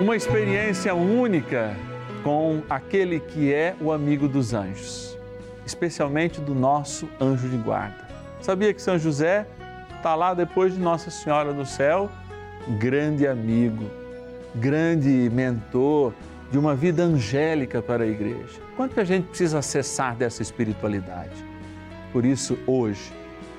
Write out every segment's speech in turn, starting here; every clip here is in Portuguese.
uma experiência única com aquele que é o amigo dos anjos, especialmente do nosso anjo de guarda. Sabia que São José está lá depois de Nossa Senhora do Céu, grande amigo, grande mentor de uma vida angélica para a igreja. Quanto que a gente precisa acessar dessa espiritualidade? Por isso, hoje,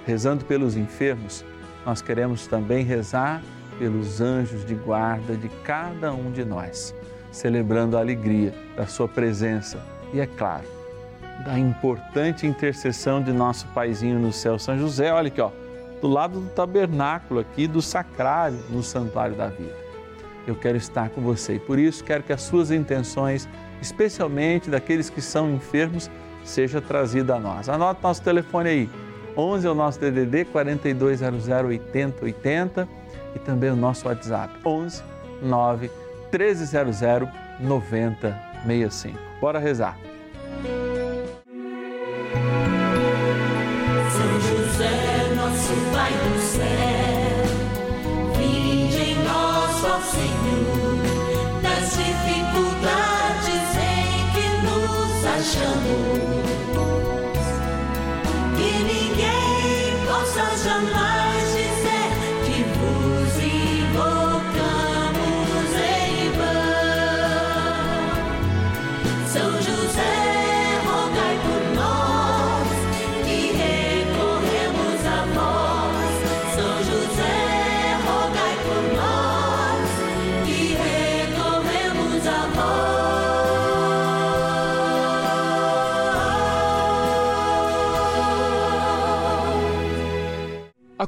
rezando pelos enfermos, nós queremos também rezar pelos anjos de guarda de cada um de nós, celebrando a alegria da Sua presença e, é claro, da importante intercessão de nosso paizinho no céu, São José. Olha aqui, ó, do lado do tabernáculo aqui, do sacrário, no santuário da vida. Eu quero estar com você e por isso quero que as suas intenções, especialmente daqueles que são enfermos, seja trazida a nós. Anote nosso telefone aí. 11 é o nosso DDD 4200 8080 e também o nosso WhatsApp 11 9 1300 9065. Bora rezar.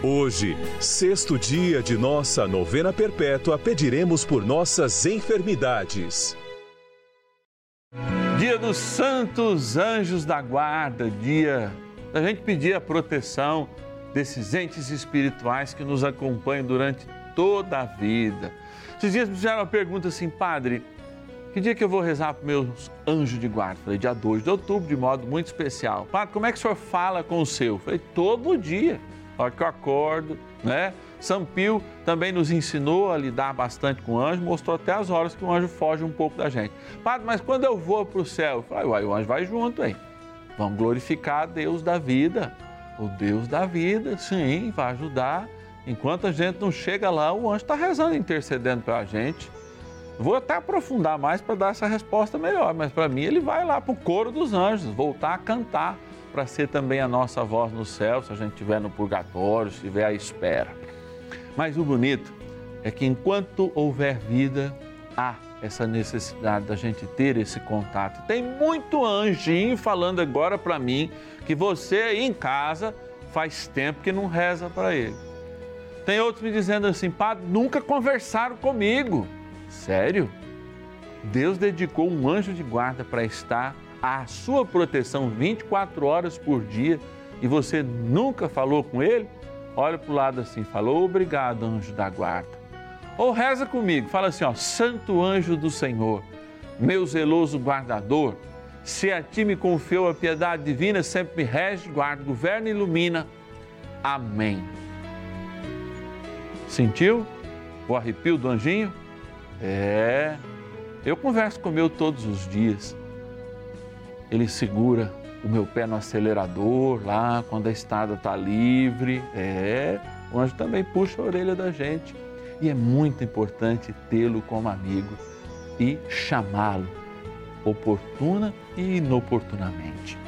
Hoje, sexto dia de nossa novena perpétua, pediremos por nossas enfermidades. Dia dos Santos Anjos da Guarda, dia da gente pedir a proteção desses entes espirituais que nos acompanham durante toda a vida. Esses dias me fizeram uma pergunta assim, padre, que dia que eu vou rezar para meus anjos de guarda? Falei, dia 2 de outubro, de modo muito especial. Padre, como é que o senhor fala com o seu? Falei, todo dia, a hora que eu acordo, né? São Pio também nos ensinou a lidar bastante com o anjo, mostrou até as horas que o anjo foge um pouco da gente. Padre, mas quando eu vou para o céu? Eu falei, uai, o anjo vai junto, hein? Vamos glorificar Deus da vida. O Deus da vida, sim, vai ajudar. Enquanto a gente não chega lá, o anjo está rezando, intercedendo para a gente. Vou até aprofundar mais para dar essa resposta melhor, mas para mim ele vai lá para o coro dos anjos, voltar a cantar, para ser também a nossa voz no céu, se a gente estiver no purgatório, se estiver à espera. Mas o bonito é que enquanto houver vida, há essa necessidade da gente ter esse contato. Tem muito anjinho falando agora para mim que você aí em casa faz tempo que não reza para ele. Tem outros me dizendo assim, padre, nunca conversaram comigo. Sério? Deus dedicou um anjo de guarda para estar à sua proteção 24 horas por dia e você nunca falou com ele? Olha para o lado assim, falou obrigado, anjo da guarda. Ou reza comigo, fala assim, ó, Santo anjo do Senhor, meu zeloso guardador, se a ti me confiou a piedade divina, sempre me rege, guarda, governa e ilumina. Amém. Sentiu o arrepio do anjinho? É, eu converso com o meu todos os dias. Ele segura o meu pé no acelerador lá quando a estrada está livre. É, o anjo também puxa a orelha da gente. E é muito importante tê-lo como amigo e chamá-lo oportuna e inoportunamente.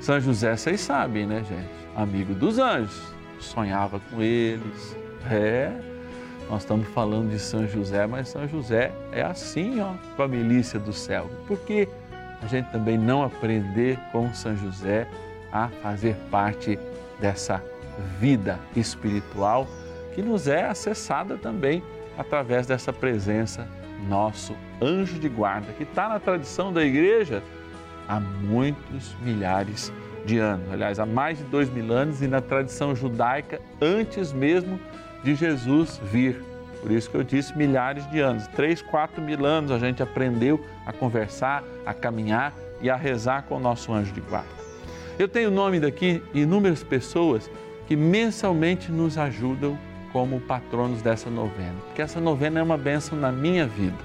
São José, vocês sabem, né, gente? Amigo dos anjos, sonhava com eles. É, nós estamos falando de São José, mas São José é assim, ó, com a milícia do céu. Por que a gente também não aprender com São José a fazer parte dessa vida espiritual que nos é acessada também através dessa presença nosso anjo de guarda, que está na tradição da igreja há muitos milhares de anos. Aliás, há mais de dois mil anos e na tradição judaica antes mesmo de Jesus vir. Por isso que eu disse milhares de anos. Três, quatro mil anos a gente aprendeu a conversar, a caminhar e a rezar com o nosso anjo de guarda. Eu tenho nome daqui inúmeras pessoas que mensalmente nos ajudam como patronos dessa novena, porque essa novena é uma bênção na minha vida.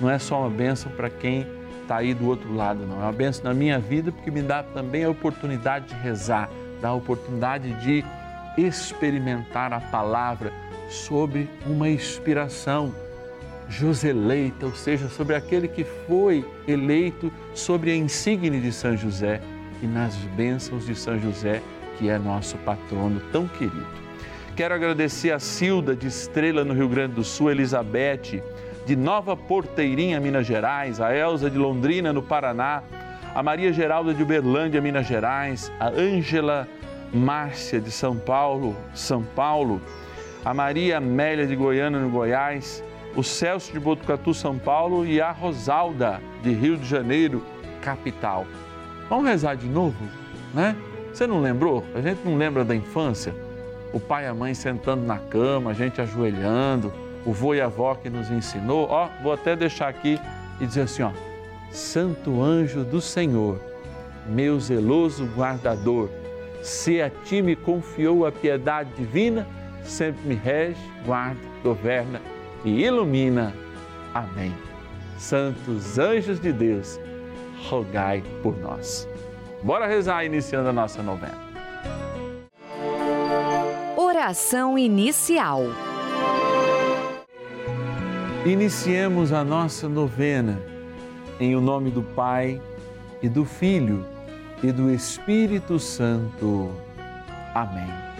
Não é só uma bênção para quem está aí do outro lado, não. É uma bênção na minha vida porque me dá também a oportunidade de rezar, dá a oportunidade de experimentar a palavra sobre uma inspiração joseleita, ou seja, sobre aquele que foi eleito sobre a insígnia de São José e nas bênçãos de São José, que é nosso patrono tão querido. Quero agradecer a Silda de Estrela, no Rio Grande do Sul, Elizabeth de Nova Porteirinha, Minas Gerais, a Elza de Londrina, no Paraná, a Maria Geralda de Uberlândia, Minas Gerais, a Ângela Márcia de São Paulo, São Paulo, a Maria Amélia de Goiânia, no Goiás, o Celso de Botucatu, São Paulo e a Rosalda de Rio de Janeiro, capital. Vamos rezar de novo, né? Você não lembrou? A gente não lembra da infância? o pai e a mãe sentando na cama, a gente ajoelhando, o vô e a avó que nos ensinou. Ó, vou até deixar aqui e dizer assim, ó: Santo anjo do Senhor, meu zeloso guardador, se a ti me confiou a piedade divina, sempre me rege, guarda, governa e ilumina. Amém. Santos anjos de Deus, rogai por nós. Bora rezar iniciando a nossa novena. Oração inicial. Iniciemos a nossa novena em o nome do Pai e do Filho e do Espírito Santo. Amém.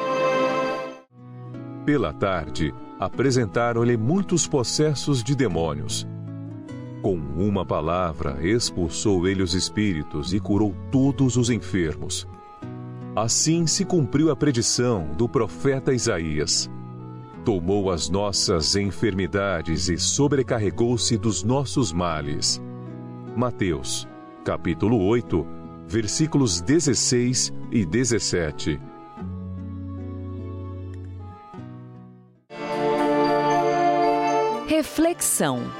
Pela tarde, apresentaram-lhe muitos possessos de demônios. Com uma palavra, expulsou ele os espíritos e curou todos os enfermos. Assim se cumpriu a predição do profeta Isaías. Tomou as nossas enfermidades e sobrecarregou-se dos nossos males. Mateus, capítulo 8, versículos 16 e 17. Reflexão.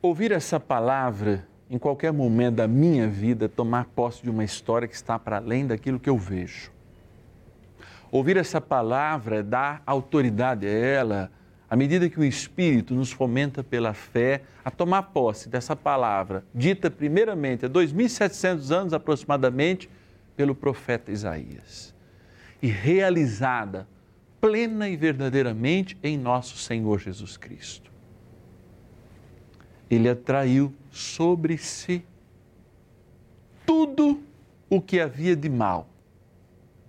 Ouvir essa palavra em qualquer momento da minha vida, tomar posse de uma história que está para além daquilo que eu vejo. Ouvir essa palavra dá autoridade a ela, à medida que o Espírito nos fomenta pela fé a tomar posse dessa palavra, dita primeiramente há 2.700 anos aproximadamente pelo profeta Isaías, e realizada plena e verdadeiramente em nosso Senhor Jesus Cristo. Ele atraiu sobre si tudo o que havia de mal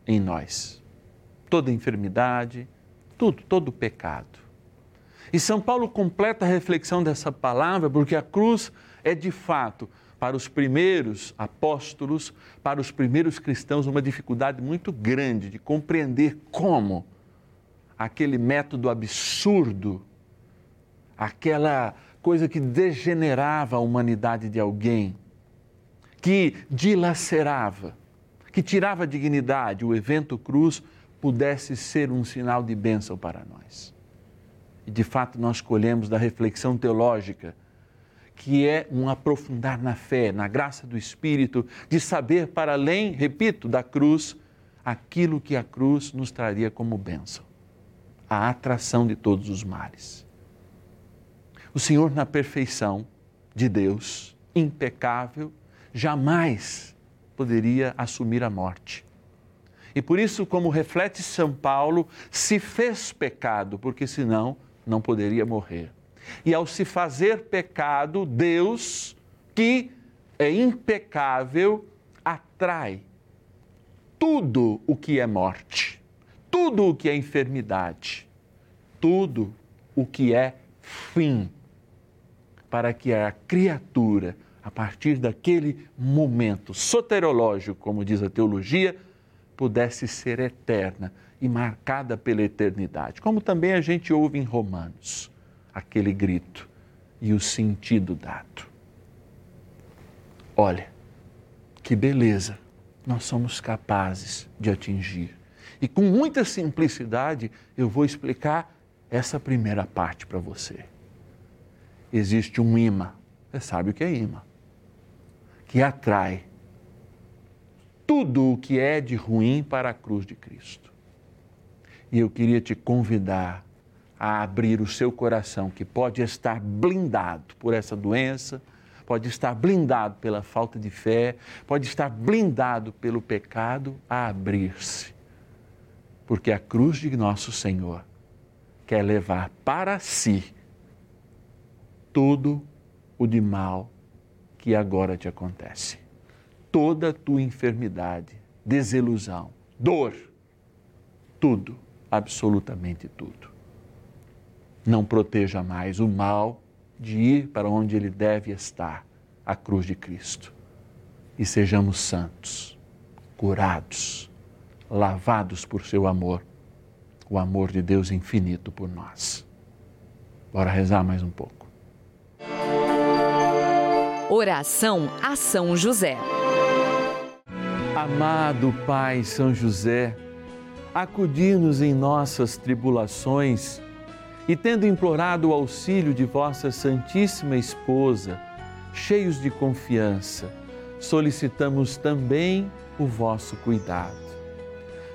em nós, toda enfermidade, tudo, todo pecado. E São Paulo completa a reflexão dessa palavra porque a cruz é de fato para os primeiros apóstolos, para os primeiros cristãos, uma dificuldade muito grande de compreender como aquele método absurdo, aquela coisa que degenerava a humanidade de alguém, que dilacerava, que tirava a dignidade, o evento cruz pudesse ser um sinal de bênção para nós. E de fato nós colhemos da reflexão teológica, que é um aprofundar na fé, na graça do Espírito, de saber para além, repito, da cruz, aquilo que a cruz nos traria como bênção a atração de todos os males. O Senhor, na perfeição de Deus, impecável, jamais poderia assumir a morte. E por isso, como reflete São Paulo, se fez pecado, porque senão não poderia morrer. E ao se fazer pecado, Deus, que é impecável, atrai tudo o que é morte tudo o que é enfermidade, tudo o que é fim, para que a criatura, a partir daquele momento soterológico, como diz a teologia, pudesse ser eterna e marcada pela eternidade. Como também a gente ouve em Romanos, aquele grito e o sentido dado. Olha, que beleza nós somos capazes de atingir e com muita simplicidade eu vou explicar essa primeira parte para você. Existe um imã, você sabe o que é imã, que atrai tudo o que é de ruim para a cruz de Cristo. E eu queria te convidar a abrir o seu coração, que pode estar blindado por essa doença, pode estar blindado pela falta de fé, pode estar blindado pelo pecado, a abrir-se porque a cruz de nosso Senhor quer levar para si tudo o de mal que agora te acontece. Toda a tua enfermidade, desilusão, dor, tudo, absolutamente tudo. Não proteja mais o mal de ir para onde ele deve estar, a cruz de Cristo. E sejamos santos, curados lavados por seu amor, o amor de Deus infinito por nós. Bora rezar mais um pouco. Oração a São José. Amado Pai São José, acudir-nos em nossas tribulações e, tendo implorado o auxílio de vossa Santíssima Esposa, cheios de confiança, solicitamos também o vosso cuidado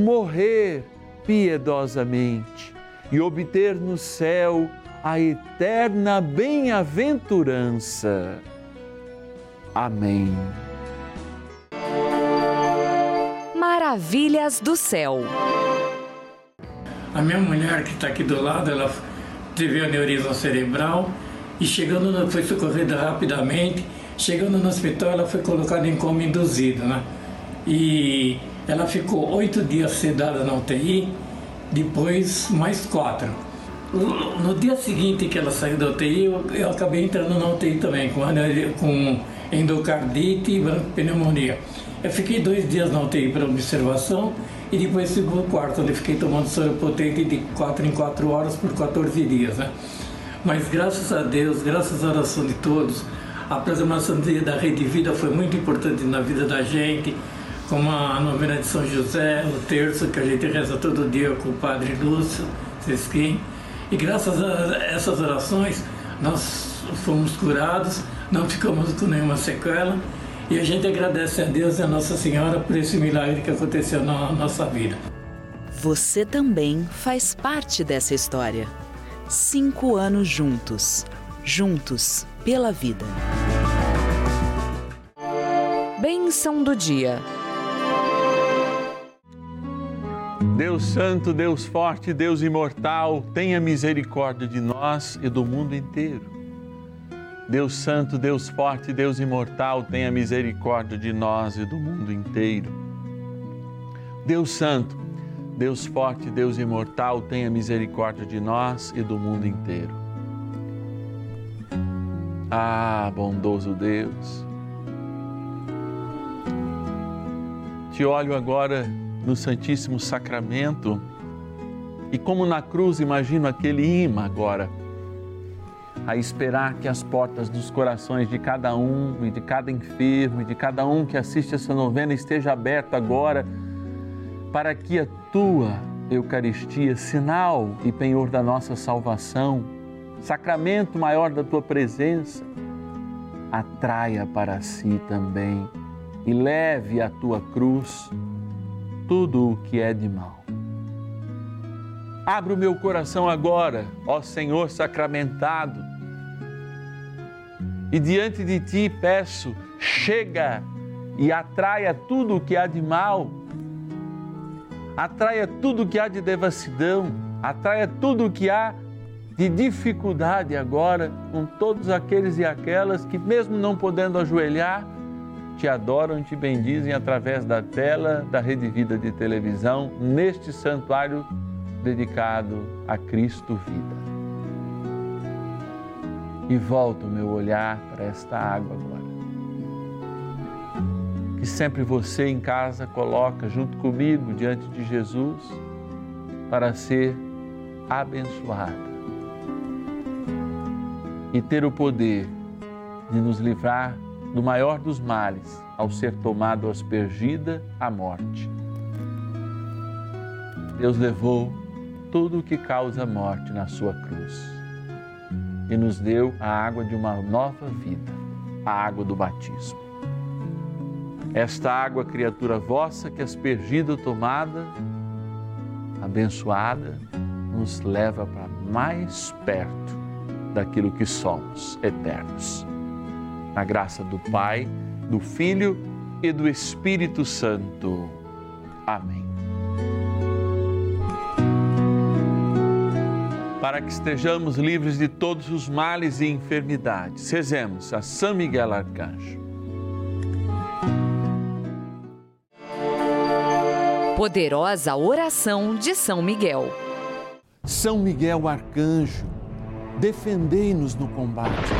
morrer piedosamente e obter no céu a eterna bem-aventurança. Amém. Maravilhas do céu. A minha mulher que está aqui do lado, ela teve aneurisma cerebral e chegando, no, foi socorrida rapidamente. Chegando no hospital, ela foi colocada em coma induzido, né? E ela ficou oito dias sedada na UTI, depois mais quatro. No dia seguinte que ela saiu da UTI, eu, acabei entrando na UTI também, com, com endocardite e pneumonia. Eu fiquei dois dias na UTI para observação e depois fui para o quarto, onde fiquei tomando soro potente de 4 em 4 horas por 14 dias. Né? Mas graças a Deus, graças à oração de todos, a programação da Rede Vida foi muito importante na vida da gente, como a novena de São José, o terço que a gente reza todo dia com o Padre Lúcio Sesquim. E graças a essas orações, nós fomos curados, não ficamos com nenhuma sequela e a gente agradece a Deus e a Nossa Senhora por esse milagre que aconteceu na nossa vida. Você também faz parte dessa história. Cinco anos juntos. Juntos pela vida. Bênção do dia. Deus Santo, Deus Forte, Deus Imortal, tenha misericórdia de nós e do mundo inteiro. Deus Santo, Deus Forte, Deus Imortal, tenha misericórdia de nós e do mundo inteiro. Deus Santo, Deus Forte, Deus Imortal, tenha misericórdia de nós e do mundo inteiro. Ah, bondoso Deus, te olho agora no Santíssimo Sacramento. E, como na cruz, imagino aquele imã agora a esperar que as portas dos corações de cada um e de cada enfermo e de cada um que assiste essa novena esteja aberta agora para que a tua Eucaristia, sinal e penhor da nossa salvação, sacramento maior da tua presença, atraia para si também e leve à tua cruz tudo o que é de mal. Abra o meu coração agora, ó Senhor sacramentado, e diante de ti peço, chega e atraia tudo o que há de mal, atraia tudo o que há de devassidão, atraia tudo o que há de dificuldade agora com todos aqueles e aquelas que, mesmo não podendo ajoelhar, te adoram e te bendizem através da tela da Rede Vida de televisão, neste santuário dedicado a Cristo Vida e volto o meu olhar para esta água agora. Que sempre você em casa coloca junto comigo diante de Jesus para ser abençoada e ter o poder de nos livrar do maior dos males ao ser tomado aspergida a morte. Deus levou tudo o que causa morte na sua cruz e nos deu a água de uma nova vida, a água do batismo. Esta água, criatura vossa, que aspergida tomada, abençoada, nos leva para mais perto daquilo que somos, eternos. Na graça do Pai, do Filho e do Espírito Santo. Amém. para que estejamos livres de todos os males e enfermidades. Rezemos a São Miguel Arcanjo. Poderosa oração de São Miguel. São Miguel Arcanjo, defendei-nos no combate.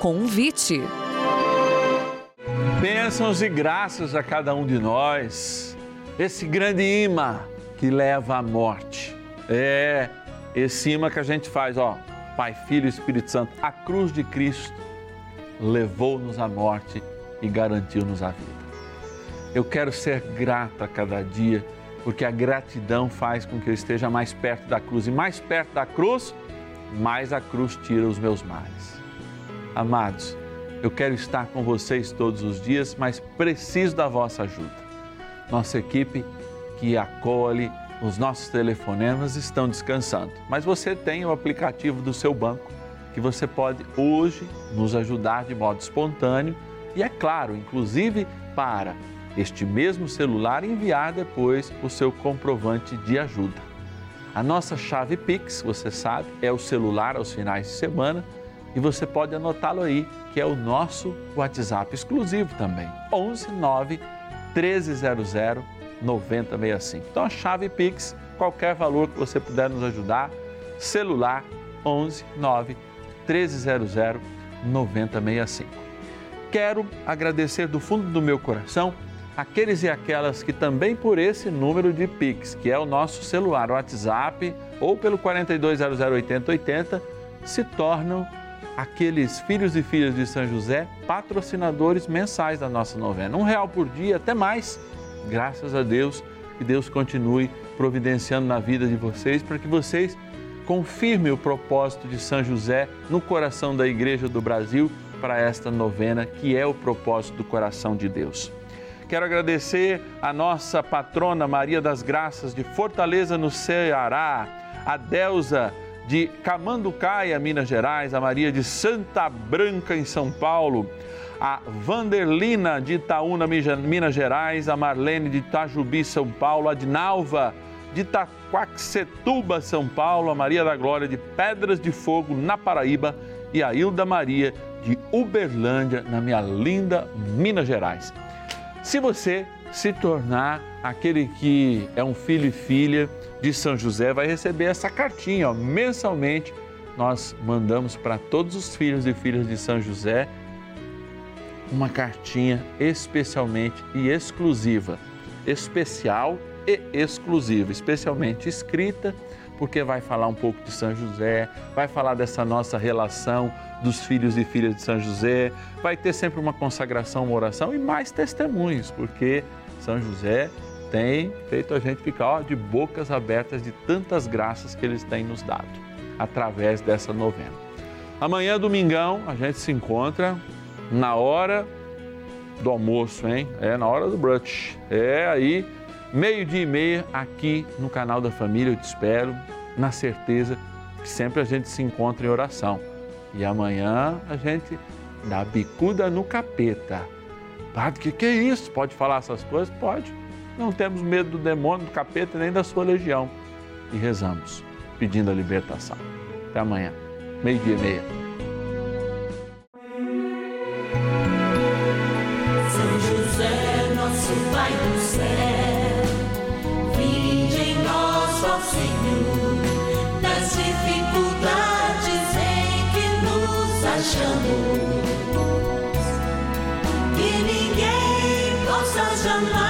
Convite. Bênçãos e graças a cada um de nós. Esse grande imã que leva à morte. É esse imã que a gente faz, ó. Pai, Filho e Espírito Santo. A cruz de Cristo levou-nos à morte e garantiu-nos a vida. Eu quero ser grato a cada dia, porque a gratidão faz com que eu esteja mais perto da cruz. E mais perto da cruz, mais a cruz tira os meus males. Amados, eu quero estar com vocês todos os dias, mas preciso da vossa ajuda. Nossa equipe que acolhe, os nossos telefonemas estão descansando, mas você tem o aplicativo do seu banco que você pode hoje nos ajudar de modo espontâneo e, é claro, inclusive para este mesmo celular enviar depois o seu comprovante de ajuda. A nossa chave Pix, você sabe, é o celular aos finais de semana e você pode anotá-lo aí, que é o nosso WhatsApp exclusivo também. 11 9 1300 9065. Então a chave Pix, qualquer valor que você puder nos ajudar, celular 11 9 1300 9065. Quero agradecer do fundo do meu coração aqueles e aquelas que também por esse número de Pix, que é o nosso celular, WhatsApp ou pelo 4200 8080, se tornam aqueles filhos e filhas de São José patrocinadores mensais da nossa novena. Um real por dia, até mais. Graças a Deus, que Deus continue providenciando na vida de vocês para que vocês confirmem o propósito de São José no coração da Igreja do Brasil para esta novena, que é o propósito do coração de Deus. Quero agradecer a nossa patrona Maria das Graças de Fortaleza, no Ceará, a Deusa de Camanducaia, Minas Gerais, a Maria de Santa Branca, em São Paulo, a Vanderlina de Itaúna, Minas Gerais, a Marlene de Itajubi, São Paulo, a Dinalva de Itaquaquecetuba, São Paulo, a Maria da Glória de Pedras de Fogo, na Paraíba, e a Hilda Maria de Uberlândia, na minha linda Minas Gerais. Se você se tornar aquele que é um filho e filha de São José, vai receber essa cartinha. Ó. Mensalmente, nós mandamos para todos os filhos e filhas de São José uma cartinha especialmente e exclusiva, especial e exclusiva, especialmente escrita, porque vai falar um pouco de São José, vai falar dessa nossa relação dos filhos e filhas de São José, vai ter sempre uma consagração, uma oração e mais testemunhos, porque São José tem feito a gente ficar ó, de bocas abertas de tantas graças que eles têm nos dado através dessa novena. Amanhã, domingão, a gente se encontra na hora do almoço, hein? É na hora do brunch. É aí, meio-dia e meia, aqui no canal da família. Eu te espero, na certeza que sempre a gente se encontra em oração. E amanhã a gente dá bicuda no capeta. Padre, que que é isso? Pode falar essas coisas? Pode. Não temos medo do demônio, do capeta nem da sua legião. E rezamos, pedindo a libertação. Até amanhã, meio-dia e meia. São José, nosso Pai do céu, em nós, Senhor, das dificuldades em que nos achamos. Que ninguém possa jamais